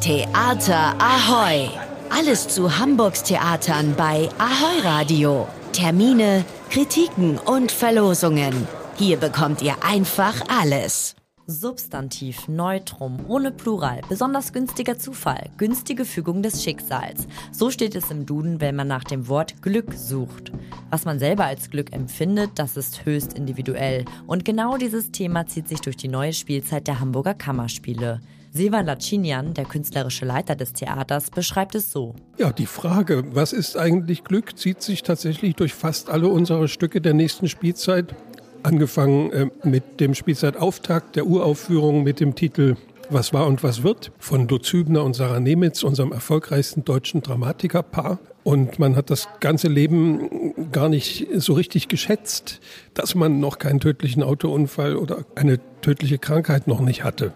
Theater Ahoy! Alles zu Hamburgs Theatern bei Ahoy Radio. Termine, Kritiken und Verlosungen. Hier bekommt ihr einfach alles. Substantiv, Neutrum, ohne Plural, besonders günstiger Zufall, günstige Fügung des Schicksals. So steht es im Duden, wenn man nach dem Wort Glück sucht. Was man selber als Glück empfindet, das ist höchst individuell. Und genau dieses Thema zieht sich durch die neue Spielzeit der Hamburger Kammerspiele. Sevan Lacinian, der künstlerische Leiter des Theaters, beschreibt es so. Ja, die Frage, was ist eigentlich Glück, zieht sich tatsächlich durch fast alle unsere Stücke der nächsten Spielzeit Angefangen äh, mit dem Spielzeitauftakt der Uraufführung mit dem Titel Was war und was wird von Lutz Hübner und Sarah Nemitz, unserem erfolgreichsten deutschen Dramatikerpaar. Und man hat das ganze Leben gar nicht so richtig geschätzt, dass man noch keinen tödlichen Autounfall oder eine tödliche Krankheit noch nicht hatte.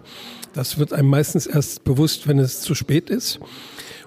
Das wird einem meistens erst bewusst, wenn es zu spät ist.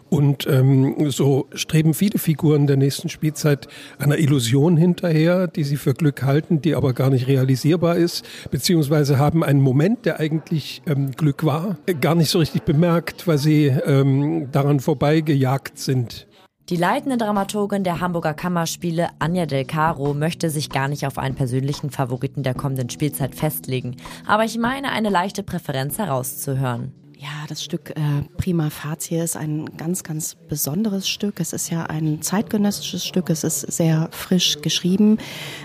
Und ähm, so streben viele Figuren der nächsten Spielzeit einer Illusion hinterher, die sie für Glück halten, die aber gar nicht realisierbar ist, beziehungsweise haben einen Moment, der eigentlich ähm, Glück war, gar nicht so richtig bemerkt, weil sie ähm, daran vorbeigejagt sind. Die leitende Dramaturgin der Hamburger Kammerspiele, Anja Del Caro, möchte sich gar nicht auf einen persönlichen Favoriten der kommenden Spielzeit festlegen. Aber ich meine, eine leichte Präferenz herauszuhören. Ja, das Stück äh, Prima Facie ist ein ganz, ganz besonderes Stück. Es ist ja ein zeitgenössisches Stück. Es ist sehr frisch geschrieben.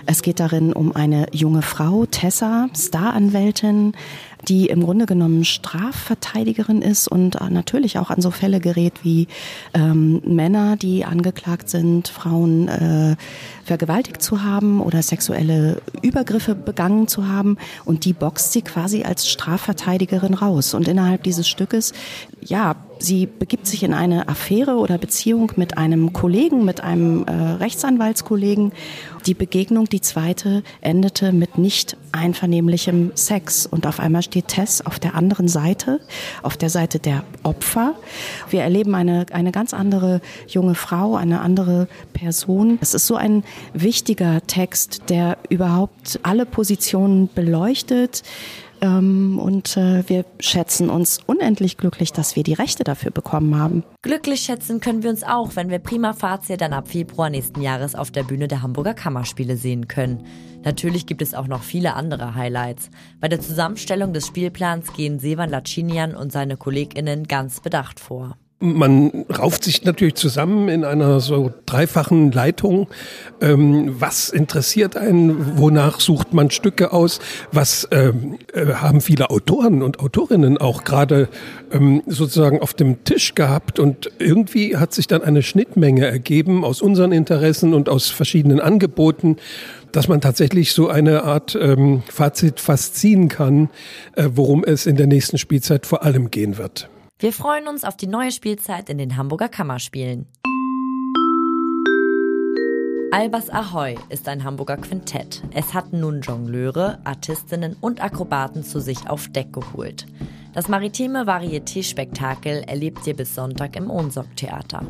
Es geht darin um eine junge Frau, Tessa, Staranwältin, die im Grunde genommen Strafverteidigerin ist und natürlich auch an so Fälle gerät wie ähm, Männer, die angeklagt sind, Frauen äh, vergewaltigt zu haben oder sexuelle Übergriffe begangen zu haben. Und die boxt sie quasi als Strafverteidigerin raus. Und innerhalb dieses Stückes, ja, sie begibt sich in eine Affäre oder Beziehung mit einem Kollegen, mit einem äh, Rechtsanwaltskollegen. Die Begegnung, die zweite, endete mit nicht einvernehmlichem Sex. Und auf einmal steht Tess auf der anderen Seite, auf der Seite der Opfer. Wir erleben eine, eine ganz andere junge Frau, eine andere Person. Es ist so ein wichtiger Text, der überhaupt alle Positionen beleuchtet. Ähm, und äh, wir schätzen uns unendlich glücklich, dass wir die Rechte dafür bekommen haben. Glücklich schätzen können wir uns auch, wenn wir Prima Facie dann ab Februar nächsten Jahres auf der Bühne der Hamburger Kammerspiele sehen können. Natürlich gibt es auch noch viele andere Highlights. Bei der Zusammenstellung des Spielplans gehen Sevan Lacinian und seine KollegInnen ganz bedacht vor man rauft sich natürlich zusammen in einer so dreifachen Leitung. Ähm, was interessiert einen? Wonach sucht man Stücke aus? Was ähm, äh, haben viele Autoren und Autorinnen auch gerade ähm, sozusagen auf dem Tisch gehabt? Und irgendwie hat sich dann eine Schnittmenge ergeben aus unseren Interessen und aus verschiedenen Angeboten dass man tatsächlich so eine Art ähm, Fazit fast ziehen kann, äh, worum es in der nächsten Spielzeit vor allem gehen wird. Wir freuen uns auf die neue Spielzeit in den Hamburger Kammerspielen. Albers Ahoy ist ein Hamburger Quintett. Es hat nun Jongleure, Artistinnen und Akrobaten zu sich auf Deck geholt. Das maritime Varieté-Spektakel erlebt ihr bis Sonntag im Ohnsorg-Theater.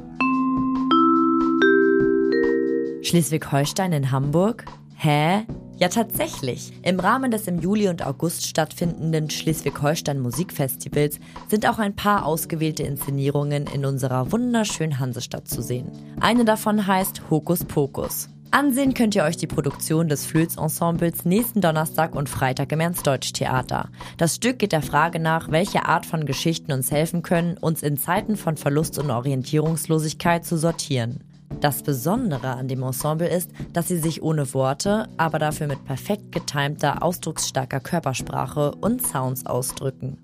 Schleswig-Holstein in Hamburg? Hä? Ja, tatsächlich. Im Rahmen des im Juli und August stattfindenden Schleswig-Holstein Musikfestivals sind auch ein paar ausgewählte Inszenierungen in unserer wunderschönen Hansestadt zu sehen. Eine davon heißt Hokus Pokus. Ansehen könnt ihr euch die Produktion des Flöz-Ensembles nächsten Donnerstag und Freitag im Ernst-Deutsch-Theater. Das Stück geht der Frage nach, welche Art von Geschichten uns helfen können, uns in Zeiten von Verlust und Orientierungslosigkeit zu sortieren. Das Besondere an dem Ensemble ist, dass sie sich ohne Worte, aber dafür mit perfekt getimter, ausdrucksstarker Körpersprache und Sounds ausdrücken.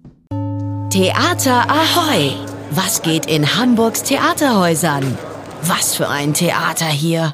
Theater Ahoy! Was geht in Hamburgs Theaterhäusern? Was für ein Theater hier!